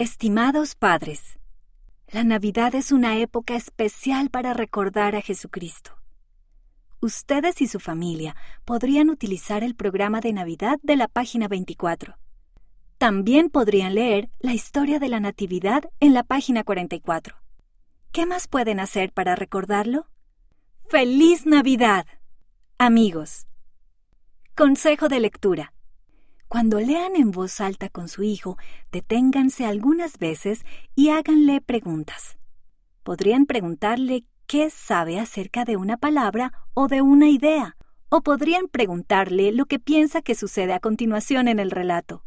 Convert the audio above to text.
Estimados padres, la Navidad es una época especial para recordar a Jesucristo. Ustedes y su familia podrían utilizar el programa de Navidad de la página 24. También podrían leer la historia de la Natividad en la página 44. ¿Qué más pueden hacer para recordarlo? ¡Feliz Navidad! Amigos. Consejo de lectura. Cuando lean en voz alta con su hijo, deténganse algunas veces y háganle preguntas. Podrían preguntarle qué sabe acerca de una palabra o de una idea, o podrían preguntarle lo que piensa que sucede a continuación en el relato.